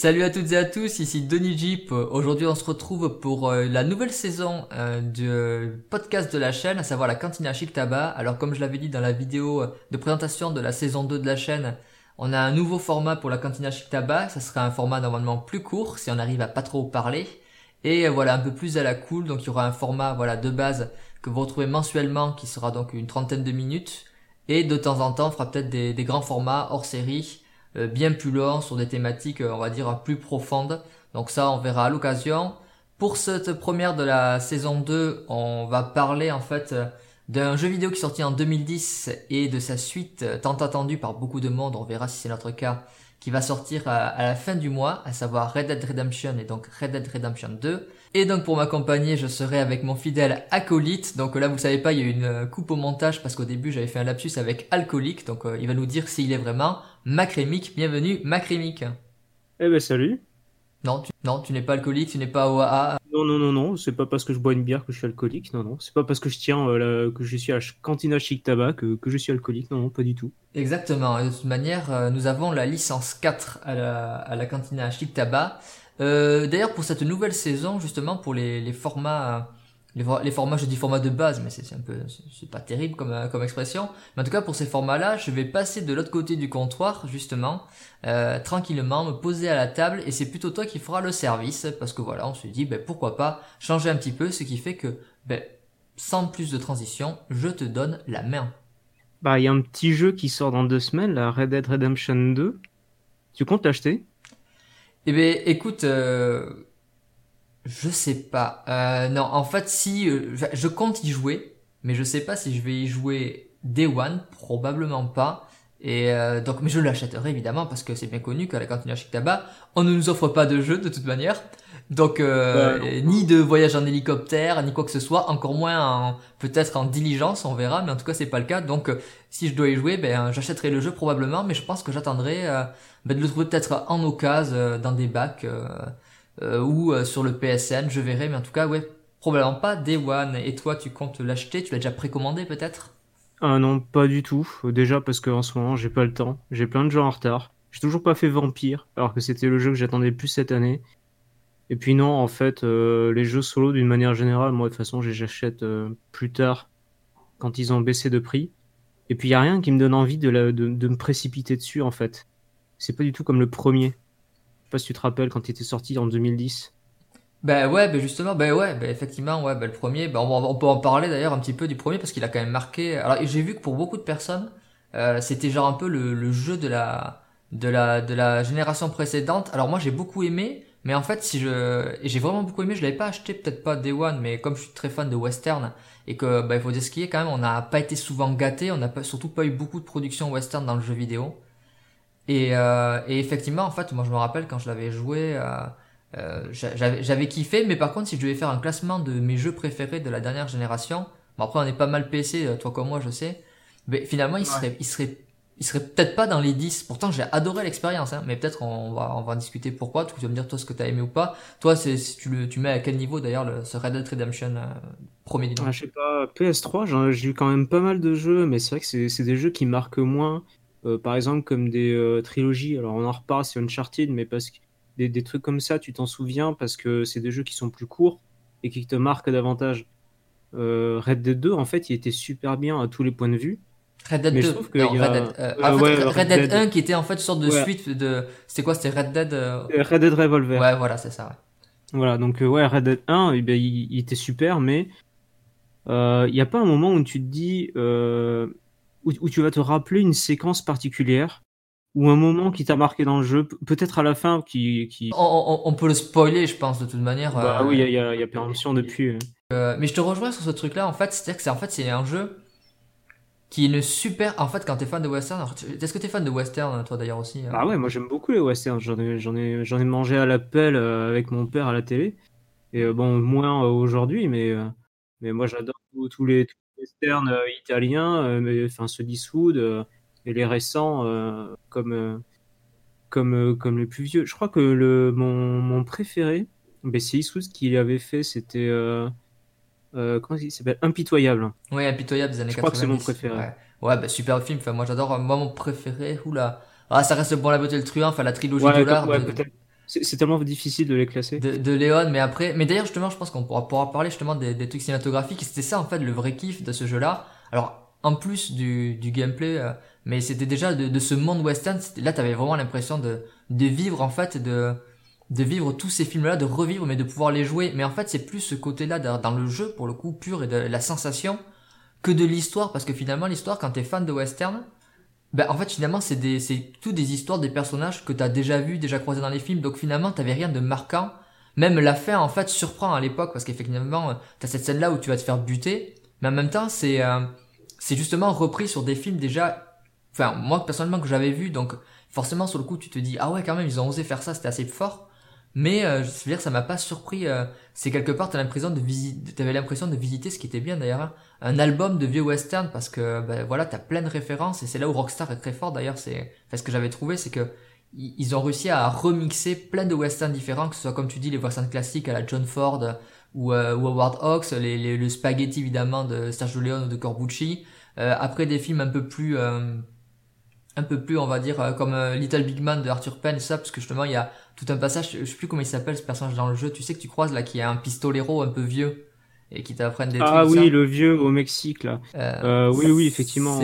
Salut à toutes et à tous, ici Denis Jeep. Aujourd'hui, on se retrouve pour euh, la nouvelle saison euh, du podcast de la chaîne, à savoir la Cantina Chic Tabac. Alors, comme je l'avais dit dans la vidéo de présentation de la saison 2 de la chaîne, on a un nouveau format pour la Cantina Chic Tabac. Ça sera un format normalement plus court, si on arrive à pas trop parler. Et euh, voilà, un peu plus à la cool. Donc, il y aura un format voilà de base que vous retrouvez mensuellement, qui sera donc une trentaine de minutes. Et de temps en temps, on fera peut-être des, grands formats hors série euh, bien plus long sur des thématiques, euh, on va dire, plus profondes. Donc ça, on verra à l'occasion. Pour cette première de la saison 2, on va parler en fait euh, d'un jeu vidéo qui est sorti en 2010 et de sa suite tant attendue par beaucoup de monde, on verra si c'est notre cas, qui va sortir à, la fin du mois, à savoir Red Dead Redemption et donc Red Dead Redemption 2. Et donc pour m'accompagner, je serai avec mon fidèle acolyte. Donc là, vous savez pas, il y a eu une coupe au montage parce qu'au début, j'avais fait un lapsus avec alcoolique. Donc il va nous dire s'il est vraiment Macrémique. Bienvenue, Macrémique. Eh ben salut. Non, tu, non, tu n'es pas alcoolique, tu n'es pas OAA. Non, non, non, non, c'est pas parce que je bois une bière que je suis alcoolique, non, non. C'est pas parce que je tiens, euh, que je suis à Cantina Chic Tabac que, que, je suis alcoolique, non, non, pas du tout. Exactement, de toute manière, euh, nous avons la licence 4 à la, à la Cantina Chic Tabac. Euh, D'ailleurs, pour cette nouvelle saison, justement, pour les, les formats les, formats, je dis format de base, mais c'est un peu, c'est pas terrible comme, euh, comme expression. Mais en tout cas, pour ces formats-là, je vais passer de l'autre côté du comptoir, justement, euh, tranquillement, me poser à la table, et c'est plutôt toi qui feras le service, parce que voilà, on se dit, ben, pourquoi pas changer un petit peu, ce qui fait que, ben, sans plus de transition, je te donne la main. Bah, il y a un petit jeu qui sort dans deux semaines, la Red Dead Redemption 2. Tu comptes l'acheter? Eh ben, écoute, euh, je sais pas. Euh, non, en fait, si euh, je compte y jouer, mais je sais pas si je vais y jouer Day One, probablement pas. Et euh, donc, mais je l'achèterai évidemment parce que c'est bien connu qu'à la cantine Chic Tabac, on ne nous offre pas de jeu de toute manière. Donc, euh, ni de voyage en hélicoptère, ni quoi que ce soit, encore moins peut-être en diligence, on verra, mais en tout cas c'est pas le cas. Donc, si je dois y jouer, ben j'achèterai le jeu probablement, mais je pense que j'attendrai ben, de le trouver peut-être en occasion dans des bacs. Euh, ou euh, sur le PSN, je verrai, mais en tout cas, ouais, probablement pas Day One. Et toi, tu comptes l'acheter? Tu l'as déjà précommandé peut-être? Ah non, pas du tout. Déjà parce qu'en ce moment, j'ai pas le temps. J'ai plein de jeux en retard. J'ai toujours pas fait Vampire, alors que c'était le jeu que j'attendais plus cette année. Et puis non, en fait, euh, les jeux solo, d'une manière générale, moi de toute façon, j'achète plus tard quand ils ont baissé de prix. Et puis il y a rien qui me donne envie de, de, de me précipiter dessus, en fait. C'est pas du tout comme le premier sais pas si tu te rappelles quand il était sorti en 2010. Ben ouais, ben justement, ben ouais, ben effectivement, ouais, ben le premier, ben on, peut en parler d'ailleurs un petit peu du premier parce qu'il a quand même marqué. Alors j'ai vu que pour beaucoup de personnes, euh, c'était genre un peu le, jeu de la de la de la génération précédente. Alors moi j'ai beaucoup aimé, mais en fait si je j'ai vraiment beaucoup aimé, je l'avais pas acheté, peut-être pas Day One, mais comme je suis très fan de western et que ben il faut dire ce qui est quand même, on n'a pas été souvent gâté, on n'a surtout pas eu beaucoup de production western dans le jeu vidéo. Et, euh, et, effectivement, en fait, moi je me rappelle quand je l'avais joué, euh, euh j'avais kiffé, mais par contre, si je devais faire un classement de mes jeux préférés de la dernière génération, bon après on est pas mal PC, euh, toi comme moi, je sais, mais finalement il serait, il serait, il serait peut-être pas dans les 10. Pourtant, j'ai adoré l'expérience, hein, mais peut-être on va, on va en discuter pourquoi. Tu vas me dire toi ce que t'as aimé ou pas. Toi, c'est si tu le, tu mets à quel niveau d'ailleurs ce Red Dead Redemption euh, premier ah, Je sais pas, PS3, j'ai eu quand même pas mal de jeux, mais c'est vrai que c'est des jeux qui marquent moins. Euh, par exemple, comme des euh, trilogies. Alors, on en reparle, c'est Uncharted, mais parce que des, des trucs comme ça, tu t'en souviens parce que c'est des jeux qui sont plus courts et qui te marquent davantage. Euh, Red Dead 2, en fait, il était super bien à tous les points de vue. Red Dead 2, Red, Dead, 1 qui était en fait une sorte de suite de. C'était quoi C'était Red Dead Red Dead Revolver. Ouais, voilà, c'est ça. Voilà, donc ouais, Red Dead 1, eh ben, il, il, était super, mais il n'y a pas un moment où tu te dis où, tu vas te rappeler une séquence particulière ou un moment qui t'a marqué dans le jeu, peut-être à la fin qui. qui... On, peut le spoiler, je pense, de toute manière. Bah oui, il y a, y a péremption depuis. Euh, mais je te rejoins sur ce truc-là, en fait, c'est-à-dire que c'est en fait un jeu qui est une super. En fait, quand t'es fan de western, est-ce que t'es fan de western, toi d'ailleurs aussi hein? Ah ouais, moi j'aime beaucoup les westerns. J'en ai, j'en ai, j'en ai mangé à l'appel euh, avec mon père à la télé. Et euh, bon, moins aujourd'hui, mais mais moi j'adore tous les, euh, italiens, euh, mais enfin se dissoudent euh, et les récents comme comme comme les plus vieux. Je crois que le mon, mon préféré, ben, c'est Eastwood qui avait fait, c'était comment il s'appelle? Impitoyable. Oui, Impitoyable des années 90. Je crois que c'est mon préféré. Ouais, bah, super film. Enfin, moi j'adore. Moi mon préféré, oula. Ah, ça reste bon la beauté le truant, enfin la trilogie de l'art. C'est tellement difficile de les classer. De, de Léon, mais après, mais d'ailleurs justement, je pense qu'on pourra, pourra parler justement des, des trucs cinématographiques. C'était ça en fait le vrai kiff de ce jeu-là. Alors en plus du, du gameplay, euh, mais c'était déjà de, de, ce monde western. Là, t'avais vraiment l'impression de, de vivre en fait, de, de vivre tous ces films-là, de revivre, mais de pouvoir les jouer. Mais en fait, c'est plus ce côté-là dans le jeu pour le coup pur et de la sensation que de l'histoire, parce que finalement l'histoire, quand t'es fan de western, ben en fait finalement c'est des c'est tout des histoires des personnages que t'as déjà vu, déjà croisés dans les films, donc finalement t'avais rien de marquant. Même la fin en fait surprend à l'époque parce qu'effectivement t'as cette scène là où tu vas te faire buter, mais en même temps c'est euh, c'est justement repris sur des films déjà, enfin moi personnellement que j'avais vu, donc forcément sur le coup tu te dis ah ouais quand même ils ont osé faire ça, c'était assez fort. Mais euh, je veux dire, ça m'a pas surpris. Euh, c'est quelque part, t'as l'impression de visiter, t'avais l'impression de visiter, ce qui était bien d'ailleurs, hein, un album de vieux western parce que ben, voilà, t'as plein de références et c'est là où Rockstar est très fort d'ailleurs. C'est, enfin, ce que j'avais trouvé, c'est que ils ont réussi à remixer plein de westerns différents, que ce soit comme tu dis les westerns classiques à la John Ford ou, euh, Howard Hawks, les, les, le spaghetti évidemment de Sergio Leone ou de Corbucci. Euh, après des films un peu plus un peu plus, on va dire, euh, comme euh, Little Big Man de Arthur Penn, ça, parce que justement, il y a tout un passage, je sais plus comment il s'appelle ce personnage dans le jeu, tu sais que tu croises là, qui a un pistolero un peu vieux et qui t'apprennent des ah, trucs. Ah oui, le vieux au Mexique là. Euh, oui, oui, effectivement.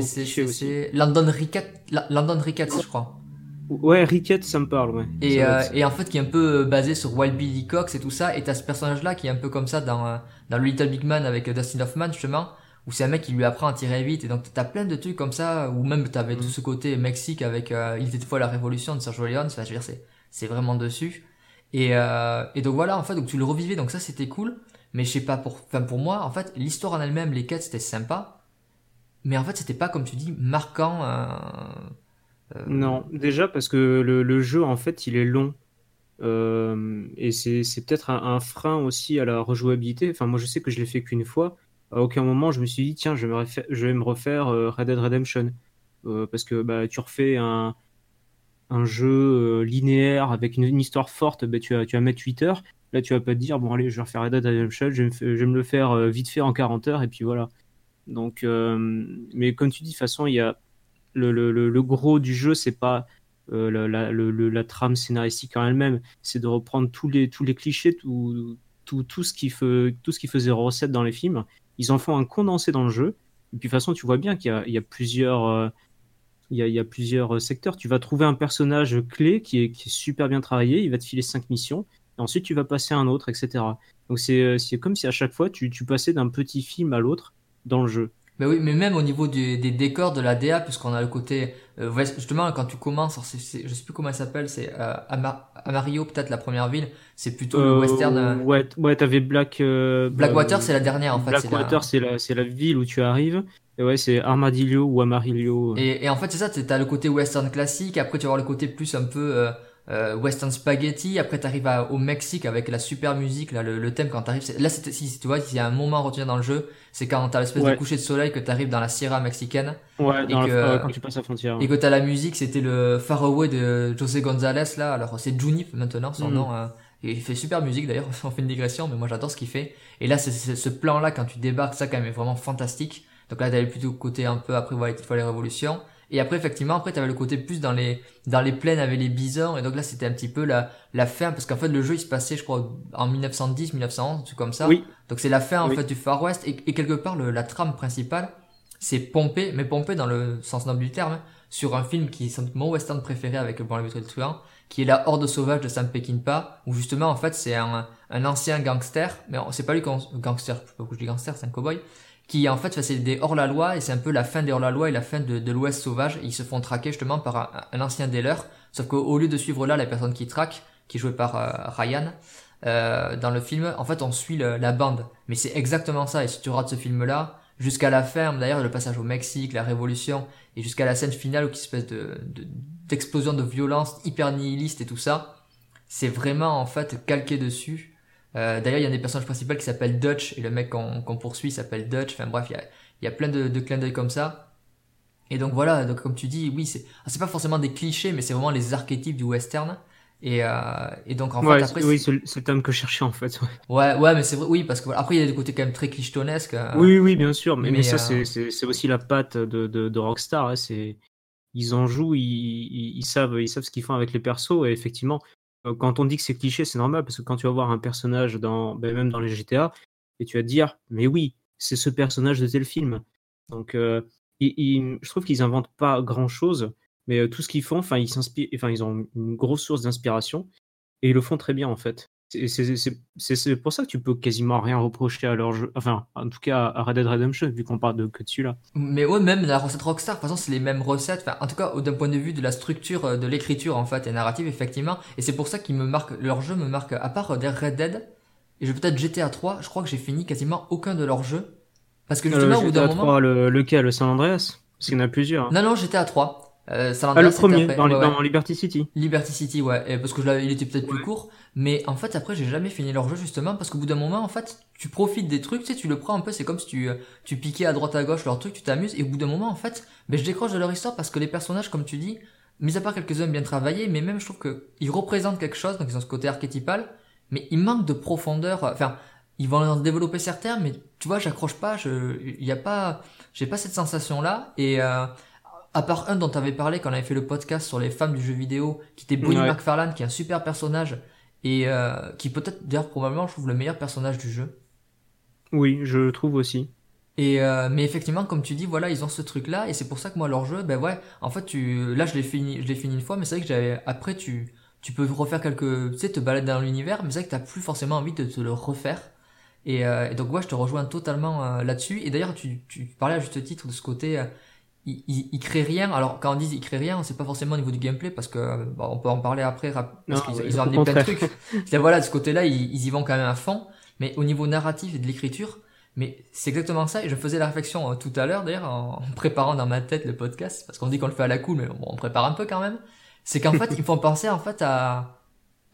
C'est Landon Ricketts, Landon Ricketts, je crois. Ouais, Ricketts, ça me parle, ouais. Et, euh, et en fait, qui est un peu basé sur Wild Billy Cox et tout ça, et t'as ce personnage-là qui est un peu comme ça dans, dans le Little Big Man avec Dustin Hoffman, justement, où c'est un mec qui lui apprend à tirer vite et donc t'as plein de trucs comme ça ou même t'avais tout mm. ce côté Mexique avec euh, il était fois la révolution de Sergio Leone enfin je veux dire c'est c'est vraiment dessus. Et euh, et donc voilà en fait donc tu le revivais donc ça c'était cool. Mais je sais pas pour enfin pour moi en fait l'histoire en elle-même les quêtes c'était sympa. Mais en fait c'était pas comme tu dis marquant euh, euh non déjà parce que le, le, jeu en fait il est long. Et c'est peut-être un, frein aussi à la rejouabilité. Enfin moi je sais que je l'ai fait qu'une fois. À aucun moment je me suis dit tiens je vais me refaire, je vais me refaire Red Dead Redemption. Parce que bah, tu refais un, un jeu euh, linéaire avec une, histoire forte bah, tu, vas, tu vas mettre 8 heures. Là tu vas pas te dire bon allez je vais refaire Red Dead Redemption je vais, me, je vais me le faire vite fait en 40 heures et puis voilà. Donc mais comme tu dis de toute façon il y a le, le, le, gros du jeu c'est pas la, la, la, trame scénaristique en elle-même. C'est de reprendre tous les tous les clichés tout, tout, tout ce qui fait, tout ce qui faisait recette dans les films. Ils en font un condensé dans le jeu. Et puis de toute façon, tu vois bien qu'il y, y a, plusieurs, euh, il, y a, il y a plusieurs euh, secteurs. Tu vas trouver un personnage clé qui est, qui est super bien travaillé. Il va te filer cinq missions. Et ensuite, tu vas passer à un autre, etc. Donc c'est euh, comme si à chaque fois, tu, tu passais d'un petit film à l'autre dans le jeu. Mais oui, mais même au niveau du, des décors de la DA, puisqu'on a le côté euh, justement quand tu commences, je je sais plus comment elle s'appelle, c'est euh, Amario peut-être la première ville, c'est plutôt le western. Euh, ouais, ouais, t'avais Black. Blackwater, c'est la dernière en fait. Blackwater, c'est la, c'est la ville où tu arrives. Et ouais, c'est Armadillo ou Amarillo. Et, et en fait, c'est ça, t'as le côté western classique. Après, tu vas avoir le côté plus un peu euh, Western Spaghetti. Après, t'arrives au Mexique avec la super musique, là, le, le thème quand t'arrives. Là, si, si tu vois, s'il y a un moment à retenir dans le jeu, c'est quand t'as l'espèce de coucher de soleil que t'arrives dans la Sierra mexicaine. Ouais, et que, quand tu passes la frontière. Et que t'as la musique, c'était le Far Away de José González, là. Alors, c'est Junip maintenant, son mm. nom. Hein. Et il fait super musique d'ailleurs, on fait une digression, mais moi j'adore ce qu'il fait. Et là, c'est ce plan-là, quand tu débarques, ça quand même est vraiment fantastique. Donc là, t'avais plutôt côté un peu après voilà, fois les révolutions. Et après, effectivement, après, t'avais le côté plus dans les, dans les plaines avec les bisons. Et donc là, c'était un petit peu la, la fin, parce qu'en fait, le jeu, il se passait, je crois, en 1910, 1911, un truc comme ça. Oui. Donc c'est la fin, en fait, du Far West. Et, et quelque part, le, la trame principale, c'est pompé, mais pompé dans le sens noble du terme, hein, sur un film qui est mon western préféré avec le bon le truand, qui est la Horde sauvage de Sam Peckinpah, où justement, en fait, c'est un, un ancien gangster, mais c'est pas lui gangster, je sais pas pourquoi je dis gangster, c'est un cowboy, qui en fait c'est des hors-la-loi et c'est un peu la fin des hors-la-loi et la fin de, l'Ouest sauvage. ils se font traquer justement par un, ancien dealer, sauf qu'au lieu de suivre là la personne qui traque, qui est jouée par euh, Ryan, euh, dans le film, en fait on suit la bande. Mais c'est exactement ça, et si tu rates ce film-là, jusqu'à la fin, d'ailleurs le passage au Mexique, la révolution, et jusqu'à la scène finale où qui espèce de d'explosion de, de violence hyper nihiliste et tout ça, c'est vraiment en fait calqué dessus euh, d'ailleurs, il y a des personnages principaux qui s'appellent Dutch et le mec qu'on poursuit s'appelle Dutch. Enfin bref, il y a, il y a plein de, de clins d'œil comme ça. Et donc voilà, donc comme tu dis, oui, c'est ah, pas forcément des clichés, mais c'est vraiment les archétypes du western. Et, euh, et donc en fait après oui c'est le terme que je cherchais en fait ouais ouais, mais c'est vrai oui parce que après il y a des côtés quand même très clichetonesques euh, oui oui bien sûr mais, mais, ça euh, c'est aussi la patte de de, de Rockstar hein, c'est ils en jouent ils, ils, savent ils savent ce qu'ils font avec les persos et effectivement quand on dit que c'est cliché, c'est normal parce que quand tu vas voir un personnage dans, ben, même dans les GTA, et tu vas te dire, mais oui, c'est ce personnage de tel film. Donc, euh, je trouve qu'ils inventent pas grand chose, mais euh, tout ce qu'ils font, ils ils ont une grosse source d'inspiration et ils le font très bien en fait. C'est pour ça que tu peux quasiment rien reprocher à leur jeu, enfin, en tout cas à Red Dead Redemption, vu qu'on parle de que dessus là. Mais ouais, même la recette Rockstar, de toute façon, c'est les mêmes recettes. Enfin, en tout cas, d'un point de vue de la structure euh, de l'écriture en fait et narrative, effectivement. Et c'est pour ça qu'ils me marquent, leur jeu me marque, à part des Red Dead, et je peut-être GTA 3, je crois que j'ai fini quasiment aucun de leurs jeux. Parce que justement, au bout d'un moment. Le, lequel? Le San Andreas? Parce qu'il y en a plusieurs. Hein. Non, non, GTA 3. Euh, San Andreas, ah, le premier, dans, Liberty City. Liberty City, ouais. parce que je il était peut-être plus court. Mais en fait, après, j'ai jamais fini leur jeu, justement, parce qu'au bout d'un moment, en fait, tu profites des trucs, tu sais, tu le prends un peu, c'est comme si tu, tu piquais à droite à gauche leur truc, tu t'amuses, et au bout d'un moment, en fait, ben, je décroche de leur histoire parce que les personnages, comme tu dis, mis à part quelques-uns bien travaillés, mais même je trouve qu'ils représentent quelque chose, donc ils ont ce côté archétypal, mais ils manquent de profondeur. Enfin, ils vont en développer certains, mais tu vois, j'accroche pas, je, y a pas, j'ai pas cette sensation là. Et euh, à part un dont tu avais parlé quand on avait fait le podcast sur les femmes du jeu vidéo, qui était Bonnie McFarlane, qui est un super personnage et euh, qui peut-être d'ailleurs probablement je trouve le meilleur personnage du jeu. Oui, je trouve aussi. Et euh, mais effectivement, comme tu dis, voilà, ils ont ce truc-là, et c'est pour ça que moi leur jeu, ben ouais, en fait, tu, là je l'ai fini, je l'ai fini une fois, mais c'est vrai que j'avais, après tu, tu peux refaire quelques, tu sais, te balader dans l'univers, mais c'est vrai que t'as plus forcément envie de te le refaire. Euh, et, donc ouais, je te rejoins totalement euh, là-dessus. Et d'ailleurs, tu, tu parlais à juste titre de ce côté, euh, il, il, crée rien. Alors quand on dit il crée rien, c'est pas forcément au niveau du gameplay parce que bon, on peut en parler après parce qu'ils ils ont amené plein de trucs. voilà, de ce côté-là, ils, ils, y vont quand même à fond. Mais au niveau narratif et de l'écriture, mais c'est exactement ça. Et je faisais la réflexion tout à l'heure d'ailleurs en, préparant dans ma tête le podcast parce qu'on dit qu'on le fait à la cool, mais bon, on prépare un peu quand même. C'est qu'en fait, ils font penser en fait à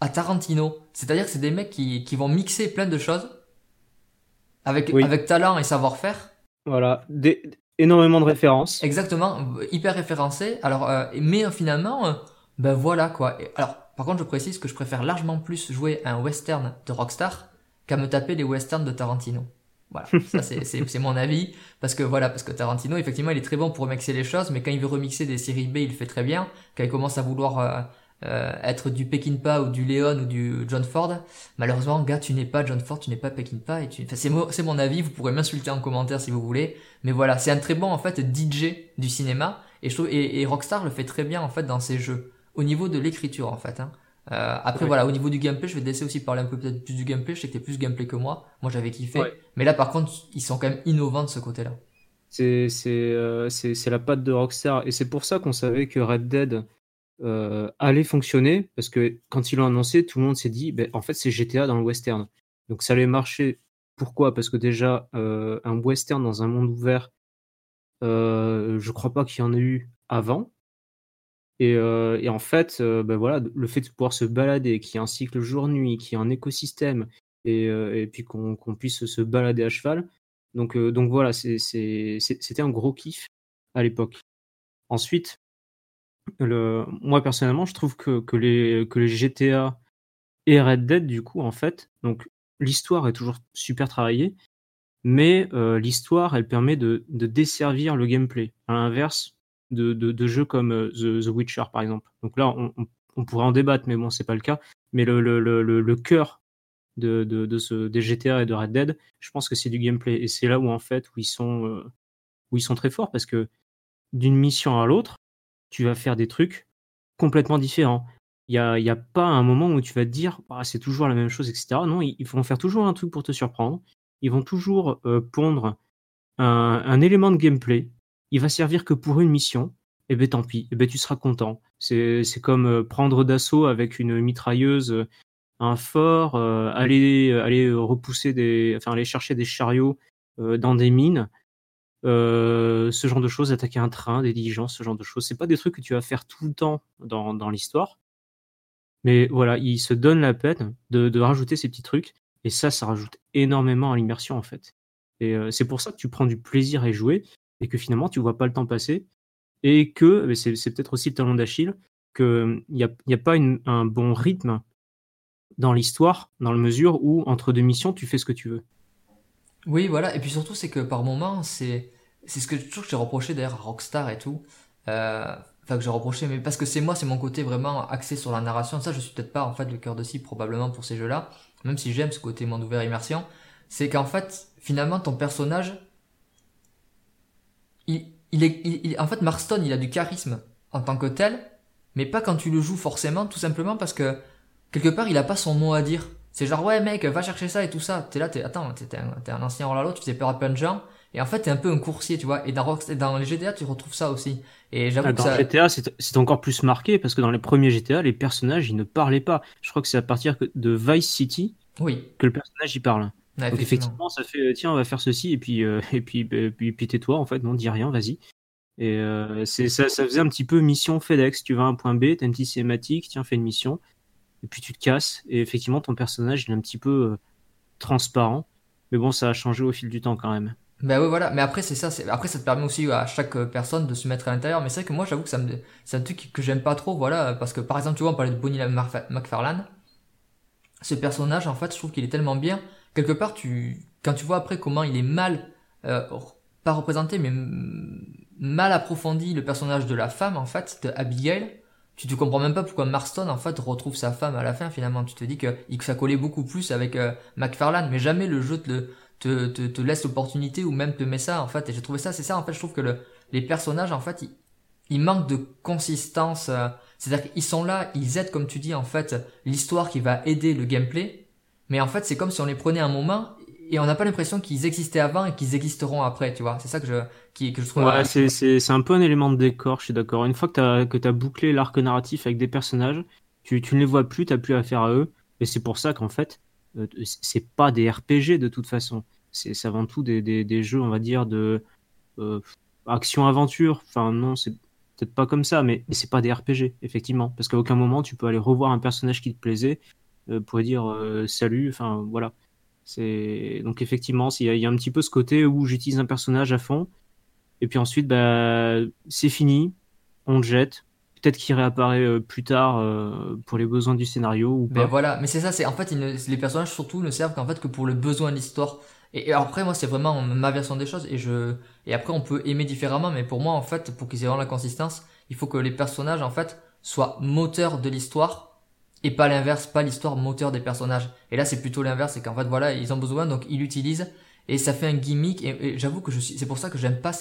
à Tarantino. C'est-à-dire que c'est des mecs qui, qui vont mixer plein de choses avec, avec talent et savoir-faire. Voilà, des, énormément de références. Exactement, hyper référencé. Alors, euh, mais finalement, euh, ben voilà quoi. alors, par contre, je précise que je préfère largement plus jouer un western de Rockstar qu'à me taper les westerns de Tarantino. Voilà, ça c'est mon avis parce que voilà parce que Tarantino effectivement il est très bon pour remixer les choses, mais quand il veut remixer des séries B il le fait très bien. Quand il commence à vouloir euh, être du Pekinpa ou du Leon ou du John Ford. Malheureusement, gars, tu n'es pas John Ford, tu n'es pas Pekinpa et tu... Enfin, c'est, c'est mon avis, vous pourrez m'insulter en commentaire si vous voulez. Mais voilà, c'est un très bon, en fait, DJ du cinéma. Et, je trouve, et, Rockstar le fait très bien, en fait, dans ses jeux. Au niveau de l'écriture, en fait. Hein. Euh, après, voilà, au niveau du gameplay, je vais te laisser aussi parler un peu peut-être plus du gameplay. Je sais que t'es plus gameplay que moi. Moi, j'avais kiffé. Mais là, par contre, ils sont quand même innovants de ce côté-là. C'est, c'est, euh, c'est, c'est la patte de Rockstar. Et c'est pour ça qu'on savait que Red Dead euh, allait fonctionner parce que quand ils l'ont annoncé, tout le monde s'est dit, ben, en fait, c'est GTA dans le western. Donc ça allait marcher. Pourquoi? Parce que déjà, euh, un western dans un monde ouvert, euh, je crois pas qu'il y en ait eu avant. Et, en fait, ben voilà, le fait de pouvoir se balader, qu'il y ait un cycle jour-nuit, qu'il y ait un écosystème, et, et puis qu'on puisse se balader à cheval. Donc, donc voilà, c'était un gros kiff à l'époque. Ensuite, moi personnellement, je trouve que, que, les, que les GTA et Red Dead, du coup, en fait, donc l'histoire est toujours super travaillée, mais euh, l'histoire, elle permet de, de, desservir le gameplay, à l'inverse de, de, jeux comme euh, The, The, Witcher, par exemple. Donc là, on, pourrait en débattre, mais bon, c'est pas le cas. Mais le, le, le, cœur de ce, des GTA et de Red Dead, je pense que c'est du gameplay. Et c'est là où, en fait, où ils sont, euh, où ils sont très forts, parce que d'une mission à l'autre, tu vas faire des trucs complètement différents. Il n'y a, a pas un moment où tu vas te dire ah, c'est toujours la même chose, etc. Non, ils, vont faire toujours un truc pour te surprendre. Ils vont toujours euh, pondre un, élément de gameplay. Il va servir que pour une mission. Et eh ben tant pis, eh ben tu seras content. C'est comme euh, prendre d'assaut avec une mitrailleuse euh, un fort, aller, aller repousser des, enfin aller chercher des chariots dans des mines. Euh, ce genre de choses, attaquer un train, des diligences, ce genre de choses. C'est pas des trucs que tu vas faire tout le temps dans, dans l'histoire. Mais voilà, il se donne la peine de, de, rajouter ces petits trucs. Et ça, ça rajoute énormément à l'immersion, en fait. Et euh, c'est pour ça que tu prends du plaisir à jouer et que finalement, tu vois pas le temps passer. Et que, c'est peut-être aussi le talon d'Achille, qu'il n'y a, a pas un bon rythme dans l'histoire, dans la mesure où, entre deux missions, tu fais ce que tu veux. Oui, voilà. Et puis surtout, c'est que par moment, c'est c'est ce que, toujours que j'ai reproché d'ailleurs à Rockstar et tout. Euh, enfin que j'ai reproché, mais parce que c'est moi, c'est mon côté vraiment axé sur la narration. Ça, je suis peut-être pas en fait le cœur de cible probablement pour ces jeux-là, même si j'aime ce côté monde ouvert immersion. C'est qu'en fait, finalement, ton personnage, il, il est, il, en fait, Marston, il a du charisme en tant que tel, mais pas quand tu le joues forcément, tout simplement parce que quelque part, il a pas son mot à dire. C'est genre, ouais, mec, va chercher ça et tout ça. T'es là, t'es, attends, t'es un, un ancien hors la tu faisais peur à plein de gens. Et en fait, t'es un peu un coursier, tu vois. Et dans, dans les GTA, tu retrouves ça aussi. Et j'avoue Ah, que Dans ça... GTA, c'est encore plus marqué parce que dans les premiers GTA, les personnages, ils ne parlaient pas. Je crois que c'est à partir de Vice City Oui. que le personnage, il parle. Donc effectivement, ça fait, tiens, on va faire ceci, et puis, euh, et puis, euh, puis, puis tais-toi, en fait, non, dis rien, vas-y. Et euh, c'est ça, ça faisait un petit peu mission FedEx. Tu vas à un point B, t'as une petite cinématique, tiens, fais une mission, et puis tu te casses. Et effectivement, ton personnage, il est un petit peu euh, transparent. Mais bon, ça a changé au fil du temps quand même. Ben oui, voilà. Mais après, c'est ça. c'est- Après, ça te permet aussi à chaque euh, personne de se mettre à l'intérieur. Mais c'est vrai que moi, j'avoue que ça me, c'est un truc que j'aime pas trop, voilà. Parce que, par exemple, tu vois, on parlait de Bonnie McFarlane. Ce personnage, en fait, je trouve qu'il est tellement bien. Quelque part, tu, quand tu vois après comment il est mal, euh, pas représenté, mais mal approfondi le personnage de la femme, en fait, de Abigail, tu te comprends même pas pourquoi Marston, en fait, retrouve sa femme à la fin, finalement. Tu te dis que, que ça collait beaucoup plus avec euh, McFarlane, mais jamais le jeu te le, te, te, te laisse l'opportunité ou même te met ça en fait et j'ai trouvé ça c'est ça en fait je trouve que le, les personnages en fait ils, ils manquent de consistance euh, c'est à dire qu'ils sont là ils aident comme tu dis en fait l'histoire qui va aider le gameplay mais en fait c'est comme si on les prenait un moment et on n'a pas l'impression qu'ils existaient avant et qu'ils existeront après tu vois c'est ça que je qui, que je trouve Ouais, c'est, c'est, c'est un peu un élément de décor, je suis d'accord. Une fois que t'as, que t'as bouclé l'arc narratif avec des personnages, tu, tu ne les vois plus, t'as plus affaire à eux. Et c'est pour ça qu'en fait, c'est pas des RPG de toute façon. C'est, avant tout des, des, jeux, on va dire, de euh, action-aventure. Enfin, non, c'est peut-être pas comme ça, mais, c'est pas des RPG, effectivement. Parce qu'à aucun moment, tu peux aller revoir un personnage qui te plaisait euh, pour dire euh, salut, enfin, voilà. C'est... Donc, effectivement, il y, a, il y a un petit peu ce côté où j'utilise un personnage à fond. Et puis ensuite, bah, c'est fini, on le jette. Peut-être qu'il réapparaît euh, plus tard euh, pour les besoins du scénario ou Ben pas. voilà, mais c'est ça, c'est en fait ne- les personnages surtout ne servent qu'en fait que pour le besoin de l'histoire. Et, et après moi c'est vraiment ma version des choses et je et après on peut aimer différemment, mais pour moi en fait pour qu'ils aient vraiment la consistance, il faut que les personnages en fait soient moteurs de l'histoire et pas l'inverse, pas l'histoire moteur des personnages. Et là c'est plutôt l'inverse, c'est qu'en fait voilà ils ont besoin donc ils l'utilisent et ça fait un gimmick et, et j'avoue que je suis, c'est pour ça que j'aime pas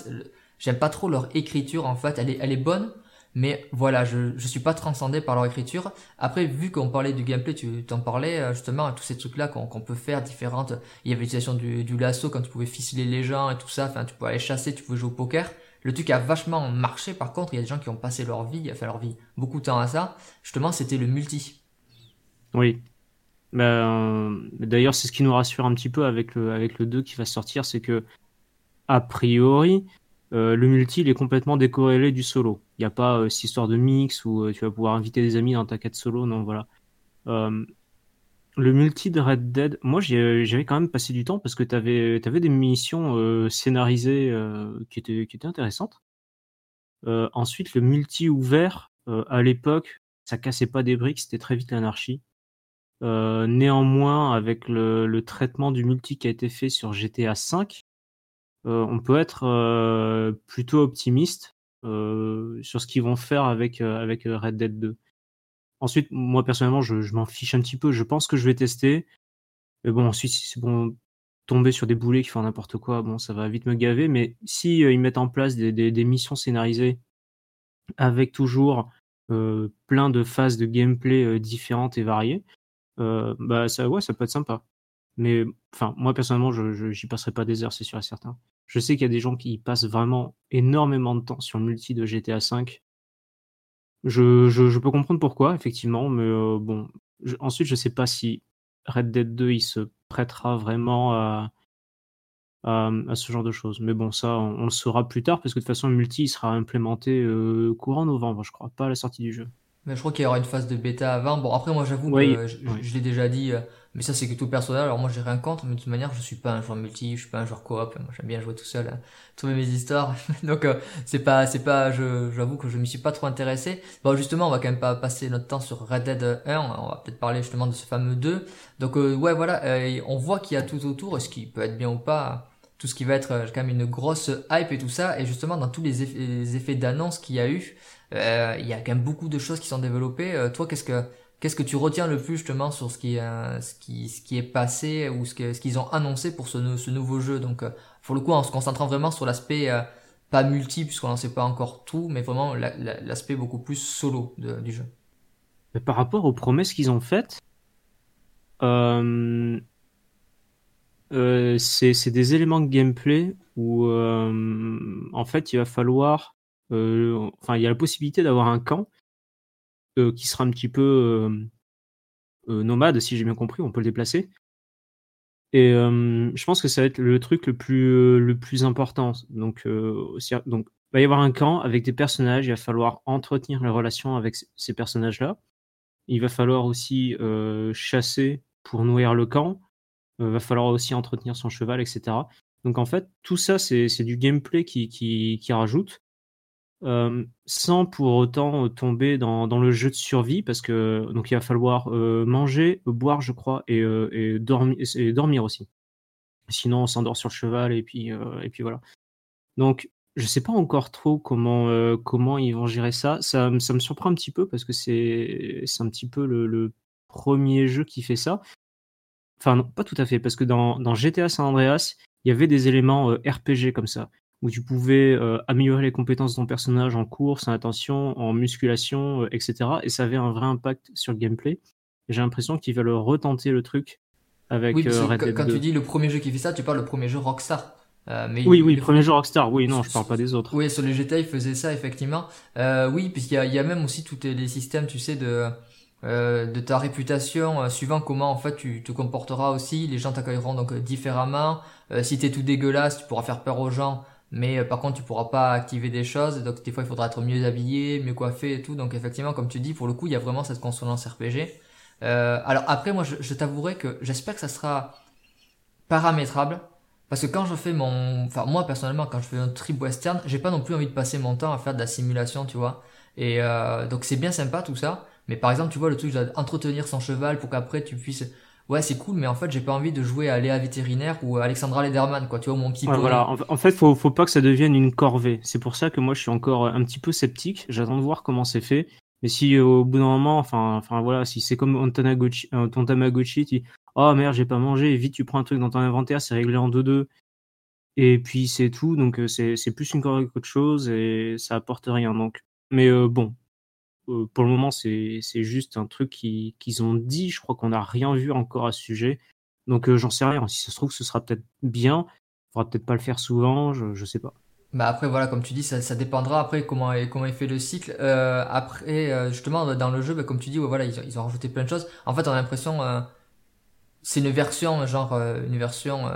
j'aime pas trop leur écriture en fait, elle est elle est bonne. Mais voilà, je, je suis pas transcendé par leur écriture. Après, vu qu'on parlait du gameplay, tu t'en parlais euh, justement, tous ces trucs-là qu'on qu'on peut faire différentes. Il y avait l'utilisation du, du lasso quand tu pouvais ficeler les gens et tout ça. Enfin, tu pouvais aller chasser, tu pouvais jouer au poker. Le truc a vachement marché. Par contre, il y a des gens qui ont passé leur vie, enfin leur vie, beaucoup de temps à ça. Justement, c'était le multi. Oui. Ben, D'ailleurs, c'est ce qui nous rassure un petit peu avec le, avec le 2 qui va sortir, c'est que, a priori, euh, le multi il est complètement décorrélé du solo. Il n'y a pas euh, cette histoire de mix où euh, tu vas pouvoir inviter des amis dans ta quête solo, non, voilà. Le multi de Red Dead, moi j'avais quand même passé du temps parce que tu avais, des missions scénarisées qui étaient, intéressantes. Ensuite, le multi ouvert, à l'époque, ça cassait pas des briques, c'était très vite l'anarchie. Néanmoins, avec le, traitement du multi qui a été fait sur GTA V, on peut être euh, plutôt optimiste euh, sur ce qu'ils vont faire avec, euh, Red Dead 2. Ensuite, moi personnellement, je, m'en fiche un petit peu. Je pense que je vais tester. Mais bon, ensuite, si c'est bon, tomber sur des boulets qui font n'importe quoi, bon, ça va vite me gaver. Mais si euh, ils mettent en place des, missions scénarisées avec toujours euh, plein de phases de gameplay euh, différentes et variées, euh, bah ça, ouais, ça peut être sympa. Mais enfin, moi personnellement, je j'y passerai pas des heures, c'est sûr et certain. Je sais qu'il y a des gens qui passent vraiment énormément de temps sur le multi de GTA V. Je, peux comprendre pourquoi, effectivement, mais euh, bon. Ensuite, je sais pas si Red Dead 2 il se prêtera vraiment à, ce genre de choses. Mais bon, ça, on, on le saura plus tard parce que de toute façon, le multi il sera implémenté euh, courant novembre, je crois, pas à la sortie du jeu. Mais je crois qu'il y aura une phase de bêta avant. Bon, après, moi, j'avoue Oui, que je, oui. je l'ai déjà dit, euh, mais ça, c'est que tout personnel. Alors, moi, j'ai rien contre, mais de toute manière, je suis pas un joueur multi, je suis pas un joueur coop. Moi, j'aime bien jouer tout seul, hein, trouver mes histoires. Donc, euh, c'est pas, c'est pas, je, j'avoue que je m'y suis pas trop intéressé. Bon, justement, on va quand même pas passer notre temps sur Red Dead 1. On va peut-être parler justement de ce fameux 2. Donc, euh, ouais, voilà, euh, on voit qu'il y a tout autour, ce qui peut être bien ou pas. tout ce qui va être euh, quand même une grosse hype et tout ça. Et justement, dans tous les effets, d'annonce qu'il y a eu, euh, il y a quand même beaucoup de choses qui sont développées. Euh, toi, qu'est-ce que qu'est-ce que tu retiens le plus justement sur ce qui est ce qui ce qui est passé ou ce ce qu'ils ont annoncé pour ce, ce nouveau jeu? Donc, pour le coup, en se concentrant vraiment sur l'aspect pas multi puisqu'on n'en sait pas encore tout, mais vraiment l'aspect beaucoup plus solo du jeu. par rapport aux promesses qu'ils ont faites, euh, euh, c'est des éléments de gameplay où euh, en fait il va falloir euh, enfin il y a la possibilité d'avoir un camp qui sera un petit peu nomade si j'ai bien compris on peut le déplacer. Et je pense que ça va être le truc le plus le plus important. Donc il va y avoir un camp avec des personnages il va falloir entretenir les relations avec ces personnages là il va falloir aussi chasser pour nourrir le camp. Il euh, va falloir aussi entretenir son cheval, etc. Donc en fait, tout ça, c'est du gameplay qui, qui rajoute, euh, sans pour autant tomber dans, dans, le jeu de survie, parce que donc il va falloir euh, manger, boire, je crois, et, et, dormir, aussi. Sinon, on s'endort sur le cheval, et puis, et puis voilà. Donc, je sais pas encore trop comment, comment ils vont gérer ça. ça. me surprend un petit peu, parce que c'est un petit peu le, premier jeu qui fait ça. Enfin, pas tout à fait, parce que dans, GTA San Andreas, il y avait des éléments euh, RPG comme ça, où tu pouvais euh, améliorer les compétences de ton personnage en course, en attention, en musculation, euh, etc. Et ça avait un vrai impact sur le gameplay. J'ai l'impression qu'ils veulent retenter le truc avec oui, Red Dead quand tu dis le premier jeu qui fait ça, tu parles le premier jeu Rockstar. mais oui, oui, le premier jeu Rockstar. Oui, non, je parle pas des autres. Oui, sur les GTA, ils faisaient ça effectivement. oui, puisqu'il y, y a, même aussi tous les systèmes, tu sais, de euh, de ta réputation, euh, suivant comment en fait tu te comporteras aussi, les gens t'accueilleront donc euh, différemment. si t'es tout dégueulasse, tu pourras faire peur aux gens, mais par contre tu pourras pas activer des choses. Donc des fois il faudra être mieux habillé, mieux coiffé et tout. Donc effectivement, comme tu dis, pour le coup il y a vraiment cette consonance RPG. alors après moi je, je t'avouerai que j'espère que ça sera paramétrable. Parce que quand je fais mon, enfin moi personnellement quand je fais un trip western, j'ai pas non plus envie de passer mon temps à faire de la simulation, tu vois. Et donc c'est bien sympa tout ça. Mais par exemple, tu vois, le truc d'entretenir son cheval pour qu'après tu puisses. Ouais, c'est cool, mais en fait, j'ai pas envie de jouer à Léa Vétérinaire ou à Alexandra Lederman, quoi. Tu vois, mon petit Voilà, en, fait, faut, faut pas que ça devienne une corvée. C'est pour ça que moi, je suis encore un petit peu sceptique. J'attends de voir comment c'est fait. Mais si euh, au bout d'un moment, enfin, enfin voilà, si c'est comme ton Tamagotchi, euh, Tamagotchi, tu dis, oh merde, j'ai pas mangé, vite, tu prends un truc dans ton inventaire, c'est réglé en 2-2. Et puis c'est tout, donc euh, c'est plus une corvée qu'autre chose et ça apporte rien. Donc, mais bon, pour le moment, c'est juste un truc qu'ils ont dit. Je crois qu'on n'a rien vu encore à ce sujet. Donc, euh, j'en sais rien. Si ça se trouve, ce sera peut-être bien. Il faudra peut-être pas le faire souvent. Je, je sais pas. Bah après voilà comme tu dis ça, ça dépendra après comment comment il fait le cycle euh, après justement dans le jeu bah, comme tu dis voilà ils, ont rajouté plein de choses en fait on a l'impression c'est une version genre une version